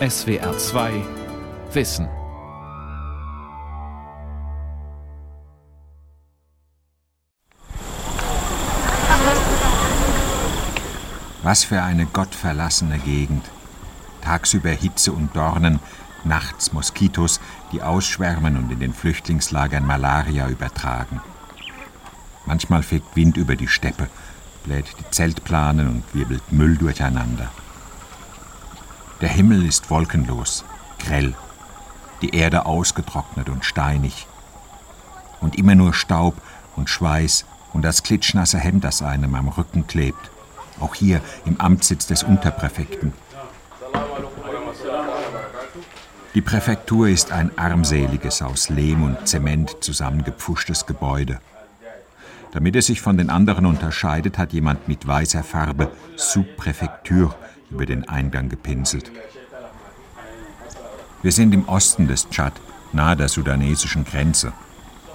SWR 2 Wissen. Was für eine gottverlassene Gegend. Tagsüber Hitze und Dornen, nachts Moskitos, die ausschwärmen und in den Flüchtlingslagern Malaria übertragen. Manchmal fegt Wind über die Steppe, bläht die Zeltplanen und wirbelt Müll durcheinander. Der Himmel ist wolkenlos, grell, die Erde ausgetrocknet und steinig. Und immer nur Staub und Schweiß und das klitschnasse Hemd, das einem am Rücken klebt. Auch hier im Amtssitz des Unterpräfekten. Die Präfektur ist ein armseliges, aus Lehm und Zement zusammengepfuschtes Gebäude. Damit es sich von den anderen unterscheidet, hat jemand mit weißer Farbe Subpräfektur über den Eingang gepinselt. Wir sind im Osten des Tschad, nahe der sudanesischen Grenze.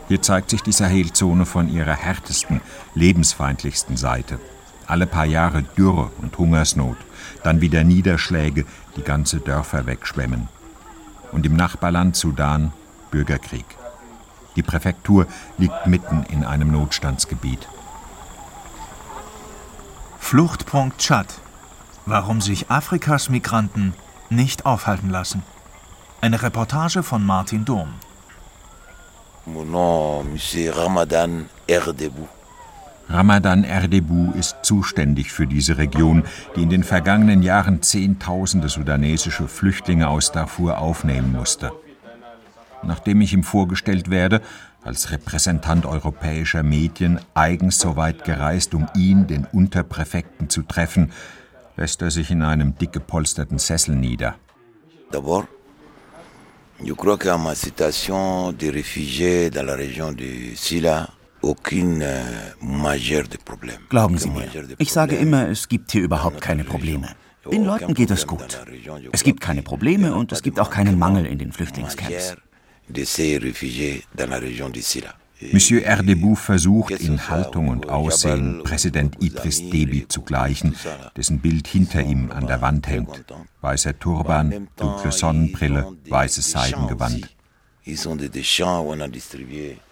Hier zeigt sich die Sahelzone von ihrer härtesten, lebensfeindlichsten Seite. Alle paar Jahre Dürre und Hungersnot, dann wieder Niederschläge, die ganze Dörfer wegschwemmen. Und im Nachbarland Sudan Bürgerkrieg. Die Präfektur liegt mitten in einem Notstandsgebiet. Fluchtpunkt Tschad. Warum sich Afrikas Migranten nicht aufhalten lassen. Eine Reportage von Martin Dom. Mon nom, Monsieur Ramadan Erdebou. Ramadan Erdebou ist zuständig für diese Region, die in den vergangenen Jahren Zehntausende sudanesische Flüchtlinge aus Darfur aufnehmen musste. Nachdem ich ihm vorgestellt werde, als Repräsentant europäischer Medien eigens so weit gereist, um ihn, den Unterpräfekten, zu treffen, lässt er sich in einem dick gepolsterten Sessel nieder. D'abord, je crois qu'à ma situation de réfugié dans la région de Silla, aucune euh, majeure de problème. Glauben Sie mir, ich sage immer, es gibt hier überhaupt keine Probleme. Den Leuten geht es gut. Es gibt keine Probleme und es gibt auch keinen Mangel in den Flüchtlingscamps de ces réfugiés dans la région de Silla. Monsieur Erdebou versucht in Haltung und Aussehen Präsident Idris Deby zu gleichen, dessen Bild hinter ihm an der Wand hängt. Weißer Turban, dunkle Sonnenbrille, weißes Seidengewand.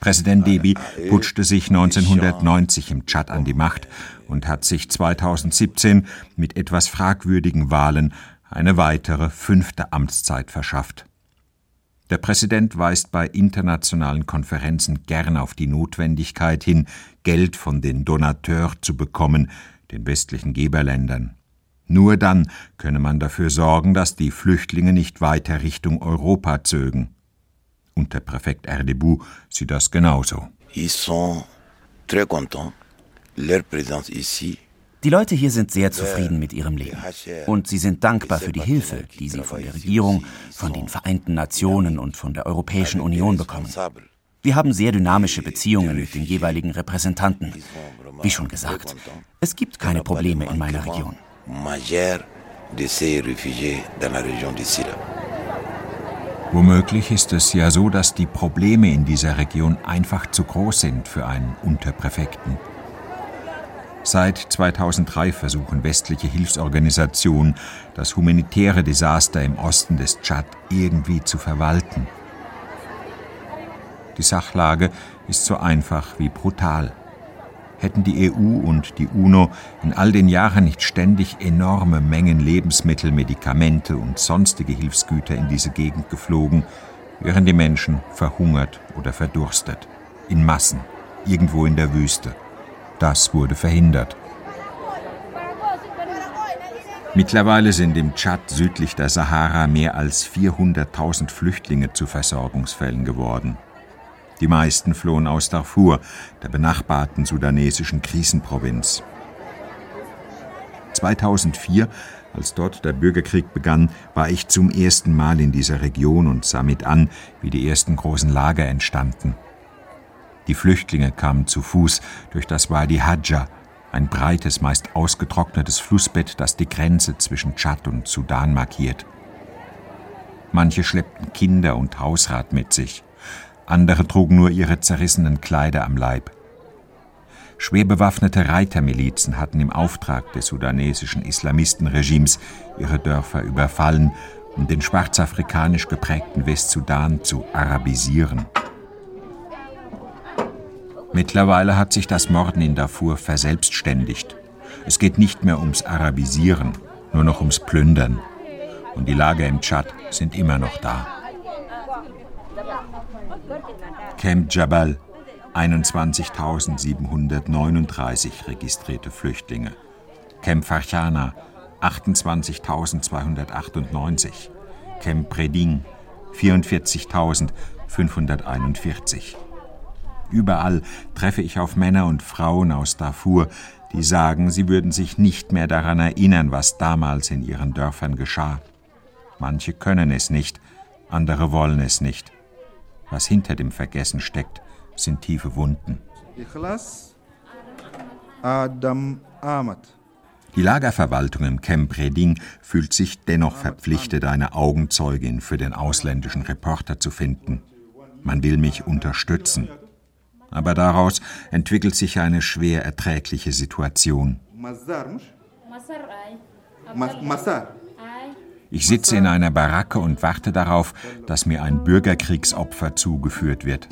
Präsident Deby putschte sich 1990 im Tschad an die Macht und hat sich 2017 mit etwas fragwürdigen Wahlen eine weitere fünfte Amtszeit verschafft. Der Präsident weist bei internationalen Konferenzen gern auf die Notwendigkeit hin, Geld von den Donateurs zu bekommen, den westlichen Geberländern. Nur dann könne man dafür sorgen, dass die Flüchtlinge nicht weiter Richtung Europa zögen. Unterpräfekt Erdebou sieht das genauso. Ils sont très contents. Leur présence ici die Leute hier sind sehr zufrieden mit ihrem Leben. Und sie sind dankbar für die Hilfe, die sie von der Regierung, von den Vereinten Nationen und von der Europäischen Union bekommen. Wir haben sehr dynamische Beziehungen mit den jeweiligen Repräsentanten. Wie schon gesagt, es gibt keine Probleme in meiner Region. Womöglich ist es ja so, dass die Probleme in dieser Region einfach zu groß sind für einen Unterpräfekten. Seit 2003 versuchen westliche Hilfsorganisationen, das humanitäre Desaster im Osten des Tschad irgendwie zu verwalten. Die Sachlage ist so einfach wie brutal. Hätten die EU und die UNO in all den Jahren nicht ständig enorme Mengen Lebensmittel, Medikamente und sonstige Hilfsgüter in diese Gegend geflogen, wären die Menschen verhungert oder verdurstet. In Massen, irgendwo in der Wüste. Das wurde verhindert. Mittlerweile sind im Tschad südlich der Sahara mehr als 400.000 Flüchtlinge zu Versorgungsfällen geworden. Die meisten flohen aus Darfur, der benachbarten sudanesischen Krisenprovinz. 2004, als dort der Bürgerkrieg begann, war ich zum ersten Mal in dieser Region und sah mit an, wie die ersten großen Lager entstanden. Die Flüchtlinge kamen zu Fuß durch das Wadi Hadja, ein breites, meist ausgetrocknetes Flussbett, das die Grenze zwischen Tschad und Sudan markiert. Manche schleppten Kinder und Hausrat mit sich, andere trugen nur ihre zerrissenen Kleider am Leib. Schwer bewaffnete Reitermilizen hatten im Auftrag des sudanesischen Islamistenregimes ihre Dörfer überfallen um den schwarzafrikanisch geprägten Westsudan zu arabisieren. Mittlerweile hat sich das Morden in Darfur verselbstständigt. Es geht nicht mehr ums Arabisieren, nur noch ums Plündern. Und die Lager im Tschad sind immer noch da. Camp Jabal, 21.739 registrierte Flüchtlinge. Camp Farchana, 28.298. Camp Preding, 44.541. Überall treffe ich auf Männer und Frauen aus Darfur, die sagen, sie würden sich nicht mehr daran erinnern, was damals in ihren Dörfern geschah. Manche können es nicht, andere wollen es nicht. Was hinter dem Vergessen steckt, sind tiefe Wunden. Die Lagerverwaltung im Camp Reding fühlt sich dennoch verpflichtet, eine Augenzeugin für den ausländischen Reporter zu finden. Man will mich unterstützen. Aber daraus entwickelt sich eine schwer erträgliche Situation. Ich sitze in einer Baracke und warte darauf, dass mir ein Bürgerkriegsopfer zugeführt wird.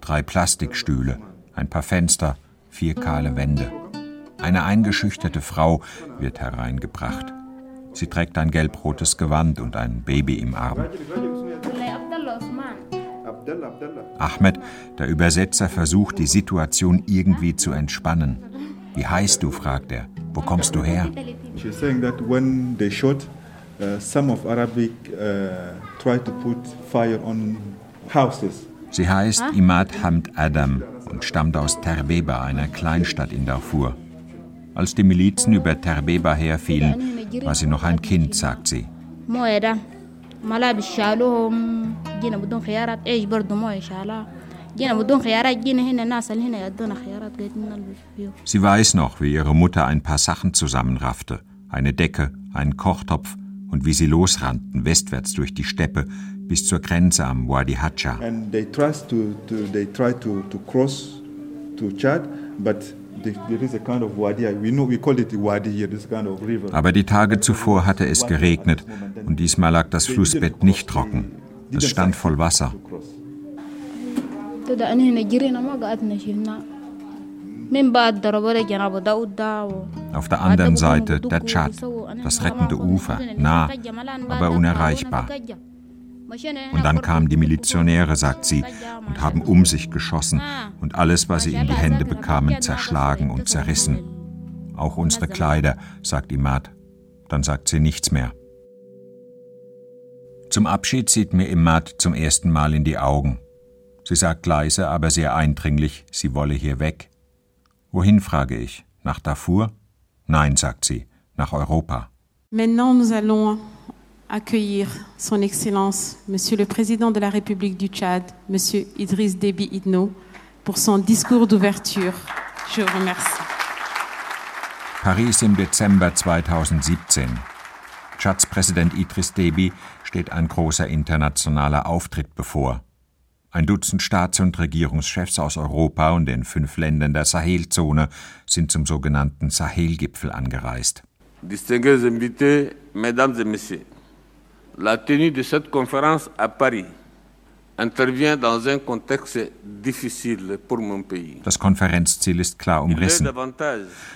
Drei Plastikstühle, ein paar Fenster, vier kahle Wände. Eine eingeschüchterte Frau wird hereingebracht. Sie trägt ein gelbrotes Gewand und ein Baby im Arm. Ahmed, der Übersetzer, versucht, die Situation irgendwie zu entspannen. Wie heißt du? fragt er. Wo kommst du her? Sie heißt Imad Hamd Adam und stammt aus Terbeba, einer Kleinstadt in Darfur. Als die Milizen über Terbeba herfielen, war sie noch ein Kind, sagt sie. Sie weiß noch, wie ihre Mutter ein paar Sachen zusammenraffte. Eine Decke, einen Kochtopf und wie sie losrannten, westwärts durch die Steppe bis zur Grenze am Wadi Hacha. And they tried to, to, they tried to, to cross to Chad, but aber die Tage zuvor hatte es geregnet und diesmal lag das Flussbett nicht trocken. Es stand voll Wasser. Auf der anderen Seite der Tschad, das rettende Ufer, nah, aber unerreichbar. Und dann kamen die Milizionäre, sagt sie, und haben um sich geschossen und alles, was sie in die Hände bekamen, zerschlagen und zerrissen. Auch unsere Kleider, sagt Imad. Dann sagt sie nichts mehr. Zum Abschied sieht mir Imad zum ersten Mal in die Augen. Sie sagt leise, aber sehr eindringlich, sie wolle hier weg. Wohin, frage ich. Nach Darfur? Nein, sagt sie, nach Europa. Maintenant nous allons accueillir Son Excellence, Monsieur le Président de la République du Tchad, Monsieur Idriss Déby Itno, pour son discours d'ouverture. Je vous remercie. Paris im Dezember 2017. Tschads Präsident Idriss Déby steht ein großer internationaler Auftritt bevor. Ein Dutzend Staats- und Regierungschefs aus Europa und den fünf Ländern der Sahelzone sind zum sogenannten Sahel-Gipfel angereist. Distingués invités, Mesdames et Messieurs, la tenue de cette conférence à Paris intervient dans un contexte difficile pour mon pays. Das Konferenzziel ist klar umrissen.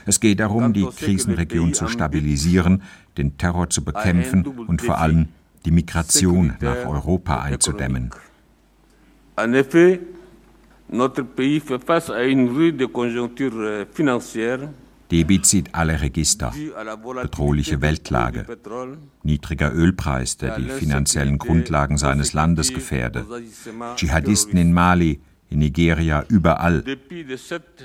Es geht darum, die Krisenregion zu stabilisieren, den Terror zu bekämpfen und vor allem die Migration nach Europa einzudämmen. En effet, notre pays fait face à une rude conjoncture euh, financière Debi zieht alle Register. Bedrohliche Weltlage. Niedriger Ölpreis, der die finanziellen Grundlagen seines Landes gefährde. Dschihadisten in Mali, in Nigeria, überall.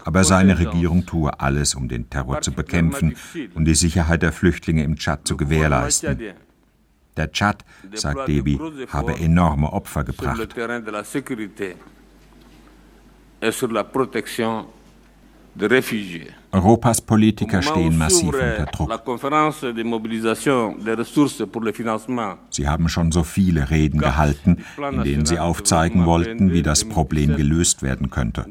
Aber seine Regierung tue alles, um den Terror zu bekämpfen und die Sicherheit der Flüchtlinge im Tschad zu gewährleisten. Der Tschad, sagt Debi, habe enorme Opfer gebracht. Europas Politiker stehen massiv unter Druck. Sie haben schon so viele Reden gehalten, in denen sie aufzeigen wollten, wie das Problem gelöst werden könnte.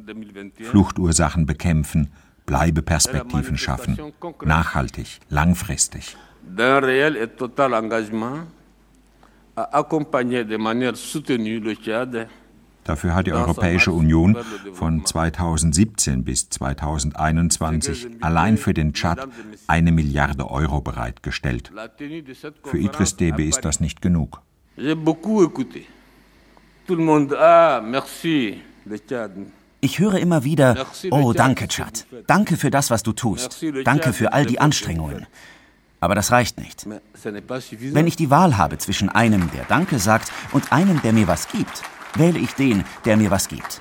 Fluchtursachen bekämpfen, Bleibeperspektiven schaffen, nachhaltig, langfristig. Dafür hat die Europäische Union von 2017 bis 2021 allein für den Tschad eine Milliarde Euro bereitgestellt. Für Idris Deby ist das nicht genug. Ich höre immer wieder, oh danke Tschad, danke für das, was du tust, danke für all die Anstrengungen. Aber das reicht nicht. Wenn ich die Wahl habe zwischen einem, der Danke sagt, und einem, der mir was gibt, wähle ich den, der mir was gibt.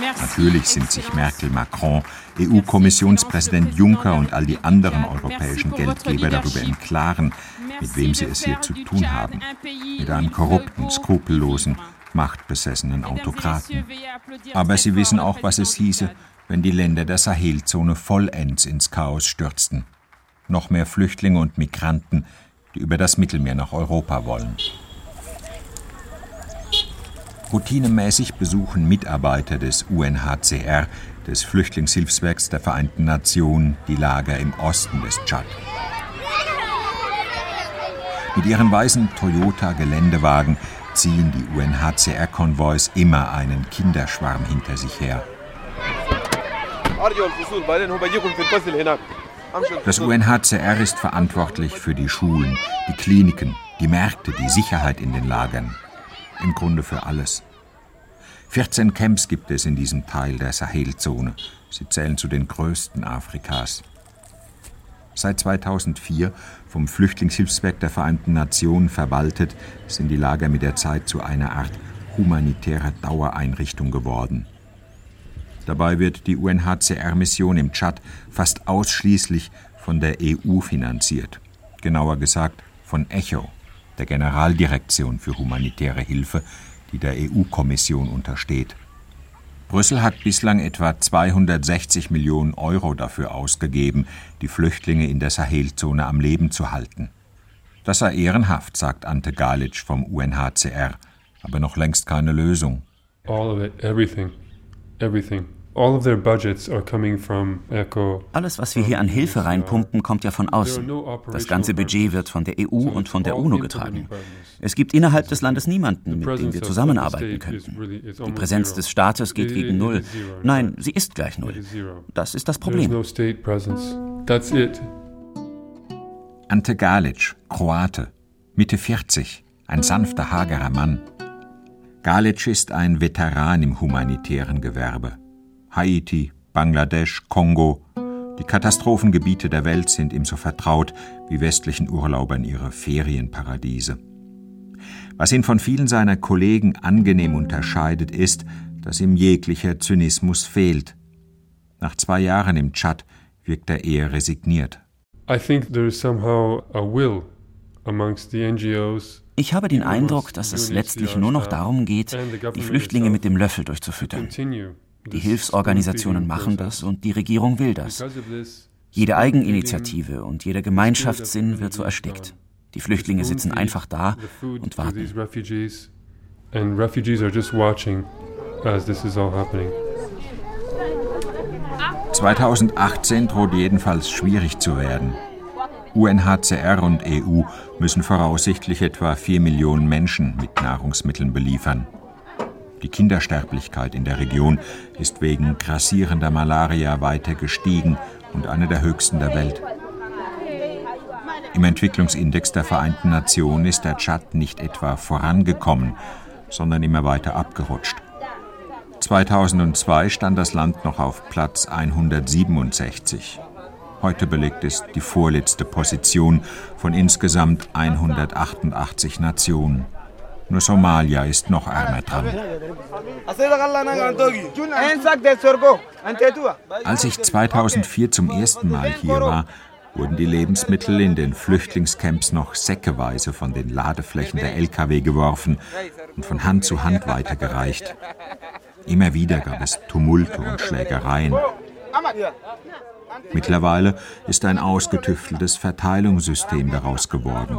Natürlich sind sich Merkel, Macron, EU-Kommissionspräsident Juncker und all die anderen europäischen Geldgeber darüber im Klaren, mit wem sie es hier zu tun haben. Mit einem korrupten, skrupellosen, machtbesessenen Autokraten. Aber sie wissen auch, was es hieße, wenn die Länder der Sahelzone vollends ins Chaos stürzten. Noch mehr Flüchtlinge und Migranten, die über das Mittelmeer nach Europa wollen. Routinemäßig besuchen Mitarbeiter des UNHCR, des Flüchtlingshilfswerks der Vereinten Nationen, die Lager im Osten des Tschad. Mit ihren weißen Toyota-Geländewagen ziehen die UNHCR-Konvois immer einen Kinderschwarm hinter sich her. Das UNHCR ist verantwortlich für die Schulen, die Kliniken, die Märkte, die Sicherheit in den Lagern. Im Grunde für alles. 14 Camps gibt es in diesem Teil der Sahelzone. Sie zählen zu den größten Afrikas. Seit 2004 vom Flüchtlingshilfswerk der Vereinten Nationen verwaltet, sind die Lager mit der Zeit zu einer Art humanitärer Dauereinrichtung geworden. Dabei wird die UNHCR-Mission im Tschad fast ausschließlich von der EU finanziert. Genauer gesagt von ECHO, der Generaldirektion für humanitäre Hilfe, die der EU-Kommission untersteht. Brüssel hat bislang etwa 260 Millionen Euro dafür ausgegeben, die Flüchtlinge in der Sahelzone am Leben zu halten. Das sei ehrenhaft, sagt Ante Galic vom UNHCR, aber noch längst keine Lösung. All of it, everything, everything. Alles, was wir hier an Hilfe reinpumpen, kommt ja von außen. Das ganze Budget wird von der EU und von der UNO getragen. Es gibt innerhalb des Landes niemanden, mit dem wir zusammenarbeiten könnten. Die Präsenz des Staates geht gegen Null. Nein, sie ist gleich Null. Das ist das Problem. Ante Galic, Kroate, Mitte 40, ein sanfter, hagerer Mann. Galic ist ein Veteran im humanitären Gewerbe. Haiti, Bangladesch, Kongo. Die Katastrophengebiete der Welt sind ihm so vertraut wie westlichen Urlaubern ihre Ferienparadiese. Was ihn von vielen seiner Kollegen angenehm unterscheidet, ist, dass ihm jeglicher Zynismus fehlt. Nach zwei Jahren im Tschad wirkt er eher resigniert. Ich habe den Eindruck, dass es letztlich nur noch darum geht, die Flüchtlinge mit dem Löffel durchzufüttern. Die Hilfsorganisationen machen das und die Regierung will das. Jede Eigeninitiative und jeder Gemeinschaftssinn wird so erstickt. Die Flüchtlinge sitzen einfach da und warten. 2018 droht jedenfalls schwierig zu werden. UNHCR und EU müssen voraussichtlich etwa 4 Millionen Menschen mit Nahrungsmitteln beliefern. Die Kindersterblichkeit in der Region ist wegen grassierender Malaria weiter gestiegen und eine der höchsten der Welt. Im Entwicklungsindex der Vereinten Nationen ist der Tschad nicht etwa vorangekommen, sondern immer weiter abgerutscht. 2002 stand das Land noch auf Platz 167. Heute belegt es die vorletzte Position von insgesamt 188 Nationen. Nur Somalia ist noch ärmer dran. Als ich 2004 zum ersten Mal hier war, wurden die Lebensmittel in den Flüchtlingscamps noch säckeweise von den Ladeflächen der Lkw geworfen und von Hand zu Hand weitergereicht. Immer wieder gab es Tumulte und Schlägereien. Mittlerweile ist ein ausgetüfteltes Verteilungssystem daraus geworden.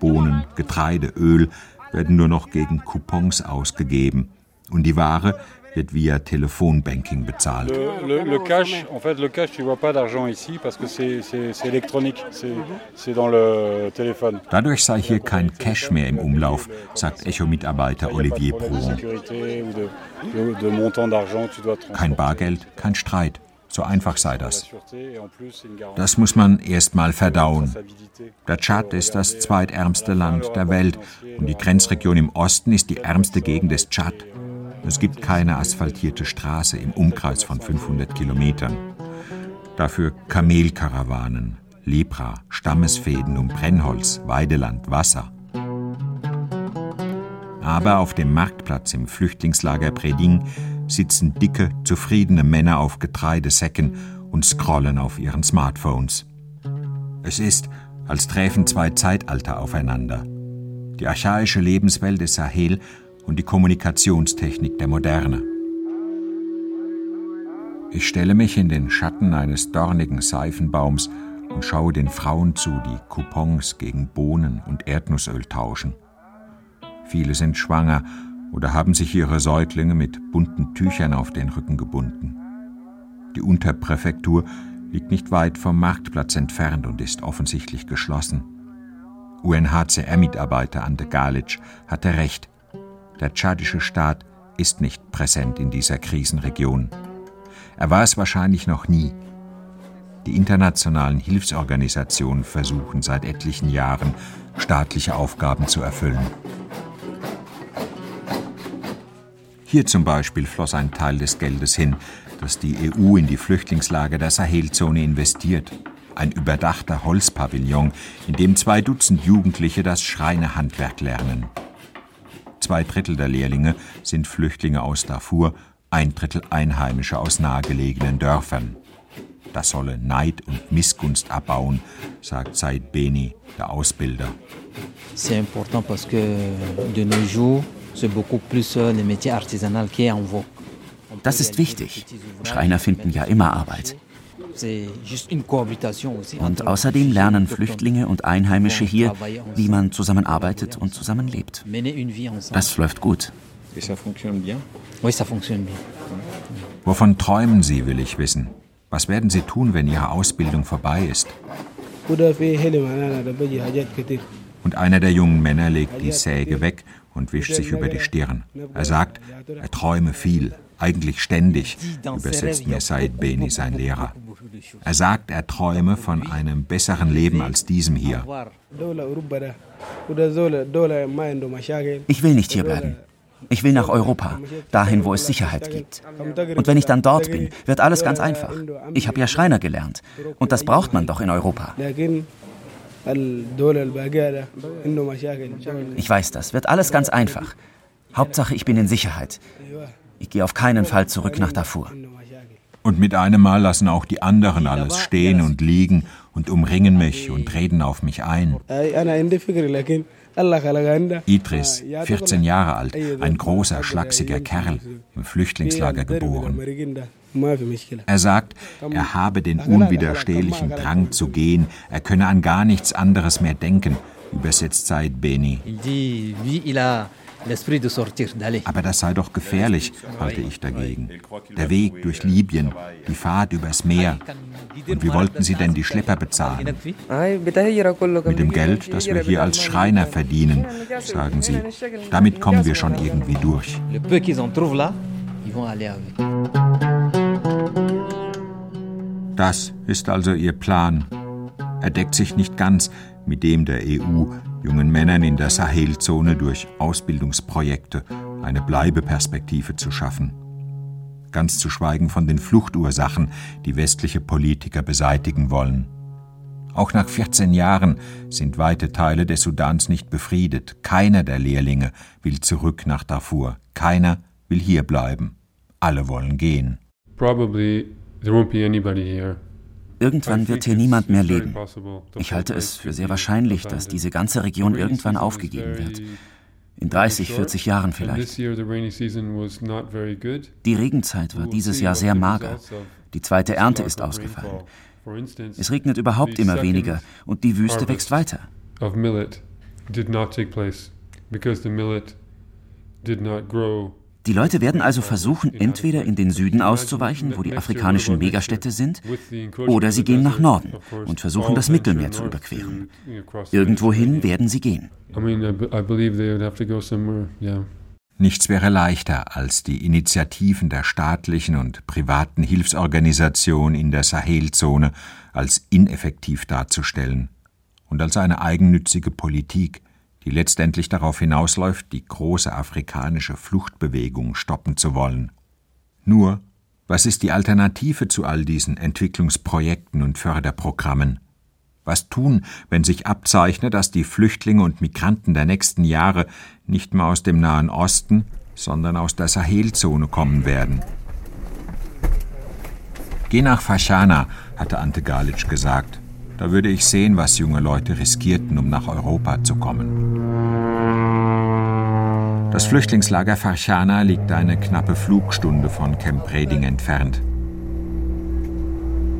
Bohnen, Getreide, Öl werden nur noch gegen Coupons ausgegeben und die Ware wird via Telefonbanking bezahlt. Le, le, le cash, en fait, le cash, tu vois pas d'argent ici parce que c'est électronique, c'est dans le téléphone. Dadurch sei hier kein Cash mehr im Umlauf, sagt Echo-Mitarbeiter Olivier Prouron. Kein Bargeld, kein Streit. So einfach sei das. Das muss man erst mal verdauen. Der Tschad ist das zweitärmste Land der Welt und die Grenzregion im Osten ist die ärmste Gegend des Tschad. Es gibt keine asphaltierte Straße im Umkreis von 500 Kilometern. Dafür Kamelkarawanen, Lepra, Stammesfäden um Brennholz, Weideland, Wasser. Aber auf dem Marktplatz im Flüchtlingslager Preding sitzen dicke, zufriedene Männer auf Getreidesäcken und scrollen auf ihren Smartphones. Es ist, als träfen zwei Zeitalter aufeinander. Die archaische Lebenswelt des Sahel und die Kommunikationstechnik der Moderne. Ich stelle mich in den Schatten eines dornigen Seifenbaums und schaue den Frauen zu, die Coupons gegen Bohnen und Erdnussöl tauschen. Viele sind schwanger oder haben sich ihre Säuglinge mit bunten Tüchern auf den Rücken gebunden. Die Unterpräfektur liegt nicht weit vom Marktplatz entfernt und ist offensichtlich geschlossen. UNHCR-Mitarbeiter Ante Galic hatte recht. Der tschadische Staat ist nicht präsent in dieser Krisenregion. Er war es wahrscheinlich noch nie. Die internationalen Hilfsorganisationen versuchen seit etlichen Jahren, staatliche Aufgaben zu erfüllen. Hier zum Beispiel floss ein Teil des Geldes hin, das die EU in die Flüchtlingslager der Sahelzone investiert. Ein überdachter Holzpavillon, in dem zwei Dutzend Jugendliche das Schreinehandwerk lernen. Zwei Drittel der Lehrlinge sind Flüchtlinge aus Darfur, ein Drittel Einheimische aus nahegelegenen Dörfern. Das solle Neid und Missgunst abbauen, sagt Said Beni, der Ausbilder. C'est important parce que de nos jours das ist wichtig. Schreiner finden ja immer Arbeit. Und außerdem lernen Flüchtlinge und Einheimische hier, wie man zusammenarbeitet und zusammenlebt. Das läuft gut. Wovon träumen Sie, will ich wissen. Was werden Sie tun, wenn Ihre Ausbildung vorbei ist? Und einer der jungen Männer legt die Säge weg und wischt sich über die Stirn. Er sagt, er träume viel, eigentlich ständig, übersetzt mir Said Beni, sein Lehrer. Er sagt, er träume von einem besseren Leben als diesem hier. Ich will nicht hier bleiben. Ich will nach Europa, dahin, wo es Sicherheit gibt. Und wenn ich dann dort bin, wird alles ganz einfach. Ich habe ja Schreiner gelernt. Und das braucht man doch in Europa. Ich weiß das, wird alles ganz einfach. Hauptsache, ich bin in Sicherheit. Ich gehe auf keinen Fall zurück nach Darfur. Und mit einem Mal lassen auch die anderen alles stehen und liegen und umringen mich und reden auf mich ein. Idris, 14 Jahre alt, ein großer, schlachsiger Kerl, im Flüchtlingslager geboren. Er sagt, er habe den unwiderstehlichen Drang zu gehen, er könne an gar nichts anderes mehr denken, übersetzt Said Beni. Aber das sei doch gefährlich, halte ich dagegen. Der Weg durch Libyen, die Fahrt übers Meer. Und wie wollten Sie denn die Schlepper bezahlen? Mit dem Geld, das wir hier als Schreiner verdienen, sagen Sie. Damit kommen wir schon irgendwie durch. Das ist also Ihr Plan. Er deckt sich nicht ganz mit dem der EU, jungen Männern in der Sahelzone durch Ausbildungsprojekte eine Bleibeperspektive zu schaffen. Ganz zu schweigen von den Fluchtursachen, die westliche Politiker beseitigen wollen. Auch nach 14 Jahren sind weite Teile des Sudans nicht befriedet. Keiner der Lehrlinge will zurück nach Darfur. Keiner will hier bleiben. Alle wollen gehen. Probably there won't be anybody here. Irgendwann wird hier niemand mehr leben. Ich halte es für sehr wahrscheinlich, dass diese ganze Region irgendwann aufgegeben wird. In 30, 40 Jahren vielleicht. Die Regenzeit war dieses Jahr sehr mager. Die zweite Ernte ist ausgefallen. Es regnet überhaupt immer weniger und die Wüste wächst weiter. Die Leute werden also versuchen, entweder in den Süden auszuweichen, wo die afrikanischen Megastädte sind, oder sie gehen nach Norden und versuchen, das Mittelmeer zu überqueren. Irgendwohin werden sie gehen. Nichts wäre leichter, als die Initiativen der staatlichen und privaten Hilfsorganisationen in der Sahelzone als ineffektiv darzustellen und als eine eigennützige Politik, die letztendlich darauf hinausläuft, die große afrikanische Fluchtbewegung stoppen zu wollen. Nur, was ist die Alternative zu all diesen Entwicklungsprojekten und Förderprogrammen? Was tun, wenn sich abzeichnet, dass die Flüchtlinge und Migranten der nächsten Jahre nicht mehr aus dem Nahen Osten, sondern aus der Sahelzone kommen werden? Geh nach Fashana, hatte Ante Galic gesagt. Da würde ich sehen, was junge Leute riskierten, um nach Europa zu kommen. Das Flüchtlingslager Farchana liegt eine knappe Flugstunde von Camp Reding entfernt.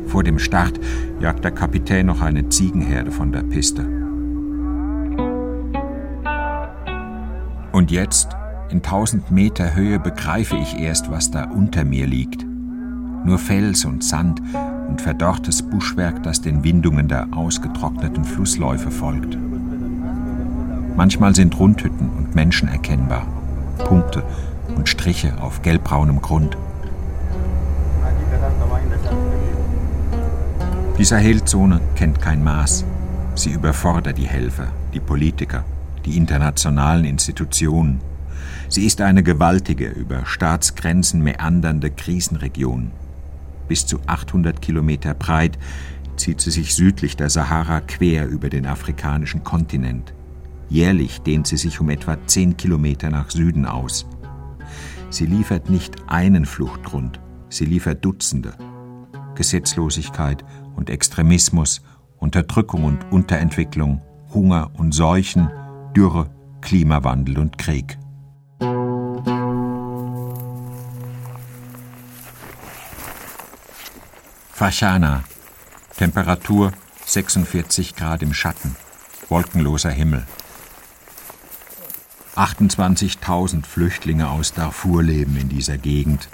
Vor dem Start jagt der Kapitän noch eine Ziegenherde von der Piste. Und jetzt, in tausend Meter Höhe, begreife ich erst, was da unter mir liegt. Nur Fels und Sand und verdorrtes Buschwerk, das den Windungen der ausgetrockneten Flussläufe folgt. Manchmal sind Rundhütten und Menschen erkennbar, Punkte und Striche auf gelbbraunem Grund. Die Sahelzone kennt kein Maß. Sie überfordert die Helfer, die Politiker, die internationalen Institutionen. Sie ist eine gewaltige, über Staatsgrenzen meandernde Krisenregion bis zu 800 Kilometer breit, zieht sie sich südlich der Sahara quer über den afrikanischen Kontinent. Jährlich dehnt sie sich um etwa 10 Kilometer nach Süden aus. Sie liefert nicht einen Fluchtgrund, sie liefert Dutzende. Gesetzlosigkeit und Extremismus, Unterdrückung und Unterentwicklung, Hunger und Seuchen, Dürre, Klimawandel und Krieg. Fashana. Temperatur 46 Grad im Schatten. Wolkenloser Himmel. 28.000 Flüchtlinge aus Darfur leben in dieser Gegend.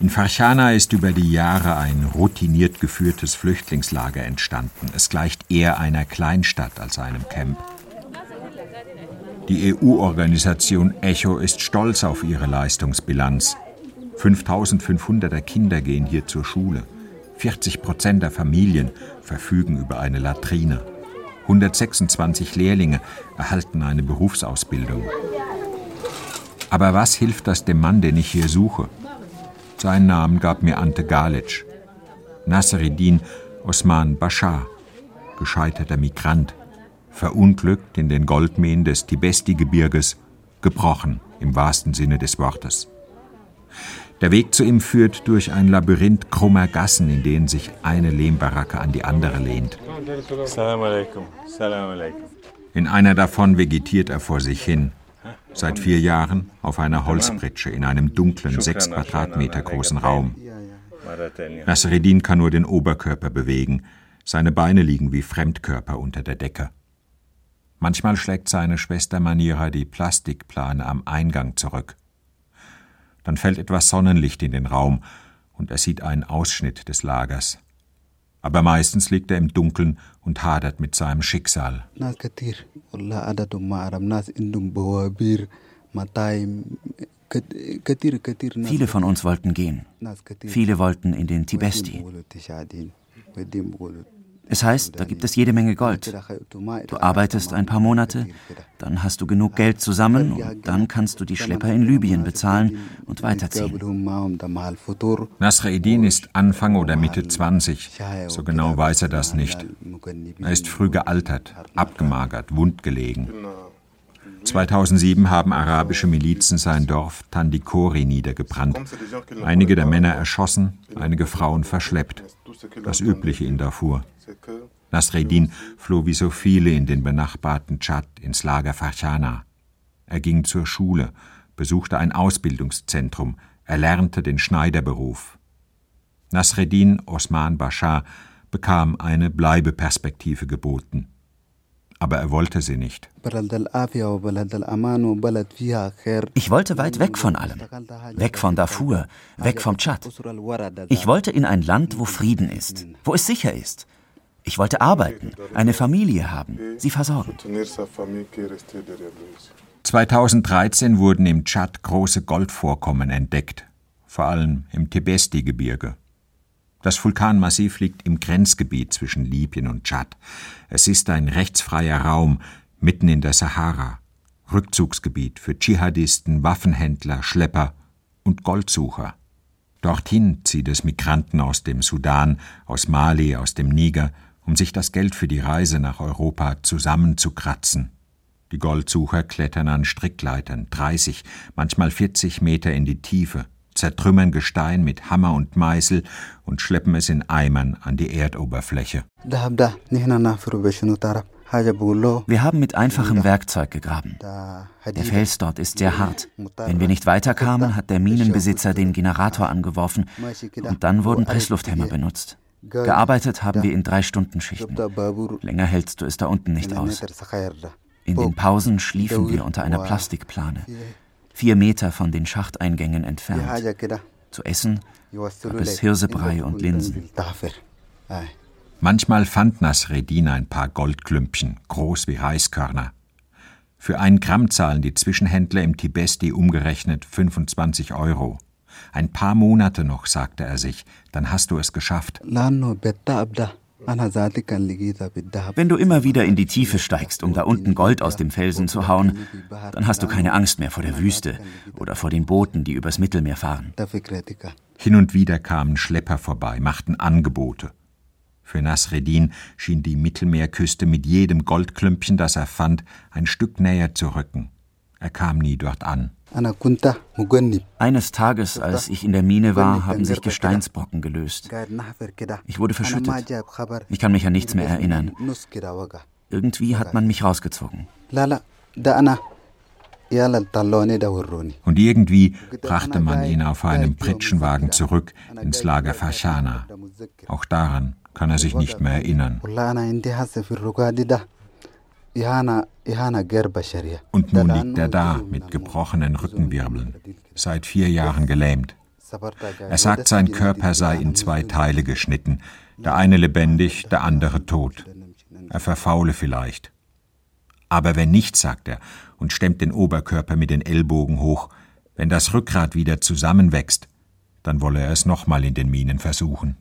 In Farchana ist über die Jahre ein routiniert geführtes Flüchtlingslager entstanden. Es gleicht eher einer Kleinstadt als einem Camp. Die EU-Organisation ECHO ist stolz auf ihre Leistungsbilanz. 5500er Kinder gehen hier zur Schule. 40 Prozent der Familien verfügen über eine Latrine. 126 Lehrlinge erhalten eine Berufsausbildung. Aber was hilft das dem Mann, den ich hier suche? Seinen Namen gab mir Ante Galic. Nassereddin Osman Bashar, gescheiterter Migrant, verunglückt in den Goldmähen des Tibesti-Gebirges, gebrochen im wahrsten Sinne des Wortes. Der Weg zu ihm führt durch ein Labyrinth krummer Gassen, in denen sich eine Lehmbaracke an die andere lehnt. In einer davon vegetiert er vor sich hin. Seit vier Jahren auf einer Holzpritsche in einem dunklen, sechs Quadratmeter großen Raum. Nasreddin kann nur den Oberkörper bewegen. Seine Beine liegen wie Fremdkörper unter der Decke. Manchmal schlägt seine Schwester Manira die Plastikplane am Eingang zurück. Dann fällt etwas Sonnenlicht in den Raum und er sieht einen Ausschnitt des Lagers. Aber meistens liegt er im Dunkeln und hadert mit seinem Schicksal. Viele von uns wollten gehen. Viele wollten in den Tibesti. Es heißt, da gibt es jede Menge Gold. Du arbeitest ein paar Monate, dann hast du genug Geld zusammen und dann kannst du die Schlepper in Libyen bezahlen und weiterziehen. Nasreddin ist Anfang oder Mitte 20. So genau weiß er das nicht. Er ist früh gealtert, abgemagert, wundgelegen. 2007 haben arabische Milizen sein Dorf Tandikori niedergebrannt. Einige der Männer erschossen, einige Frauen verschleppt. Das Übliche in Darfur. Nasreddin floh wie so viele in den benachbarten Tschad ins Lager Farchana. Er ging zur Schule, besuchte ein Ausbildungszentrum, erlernte den Schneiderberuf. Nasreddin Osman Bashar bekam eine Bleibeperspektive geboten. Aber er wollte sie nicht. Ich wollte weit weg von allem. Weg von Darfur, weg vom Tschad. Ich wollte in ein Land, wo Frieden ist, wo es sicher ist. Ich wollte arbeiten, eine Familie haben, sie versorgen. 2013 wurden im Tschad große Goldvorkommen entdeckt, vor allem im Tibesti-Gebirge. Das Vulkanmassiv liegt im Grenzgebiet zwischen Libyen und Tschad. Es ist ein rechtsfreier Raum mitten in der Sahara, Rückzugsgebiet für Dschihadisten, Waffenhändler, Schlepper und Goldsucher. Dorthin zieht es Migranten aus dem Sudan, aus Mali, aus dem Niger, um sich das Geld für die Reise nach Europa zusammenzukratzen. Die Goldsucher klettern an Strickleitern, 30, manchmal 40 Meter in die Tiefe, zertrümmern Gestein mit Hammer und Meißel und schleppen es in Eimern an die Erdoberfläche. Wir haben mit einfachem Werkzeug gegraben. Der Fels dort ist sehr hart. Wenn wir nicht weiterkamen, hat der Minenbesitzer den Generator angeworfen und dann wurden Presslufthämmer benutzt. Gearbeitet haben wir in drei Stunden Schichten. Länger hältst du es da unten nicht aus. In den Pausen schliefen wir unter einer Plastikplane vier Meter von den Schachteingängen entfernt. Zu essen gab es Hirsebrei und Linsen. Manchmal fand Nasreddin ein paar Goldklümpchen, groß wie Reiskörner. Für ein Gramm zahlen die Zwischenhändler im Tibesti umgerechnet 25 Euro. Ein paar Monate noch, sagte er sich, dann hast du es geschafft. Wenn du immer wieder in die Tiefe steigst, um da unten Gold aus dem Felsen zu hauen, dann hast du keine Angst mehr vor der Wüste oder vor den Booten, die übers Mittelmeer fahren. Hin und wieder kamen Schlepper vorbei, machten Angebote. Für Nasreddin schien die Mittelmeerküste mit jedem Goldklümpchen, das er fand, ein Stück näher zu rücken. Er kam nie dort an. Eines Tages, als ich in der Mine war, haben sich Gesteinsbrocken gelöst. Ich wurde verschüttet. Ich kann mich an nichts mehr erinnern. Irgendwie hat man mich rausgezogen. Und irgendwie brachte man ihn auf einem Pritschenwagen zurück ins Lager Fashana. Auch daran kann er sich nicht mehr erinnern. Und nun liegt er da mit gebrochenen Rückenwirbeln, seit vier Jahren gelähmt. Er sagt, sein Körper sei in zwei Teile geschnitten, der eine lebendig, der andere tot. Er verfaule vielleicht. Aber wenn nicht, sagt er und stemmt den Oberkörper mit den Ellbogen hoch, wenn das Rückgrat wieder zusammenwächst, dann wolle er es nochmal in den Minen versuchen.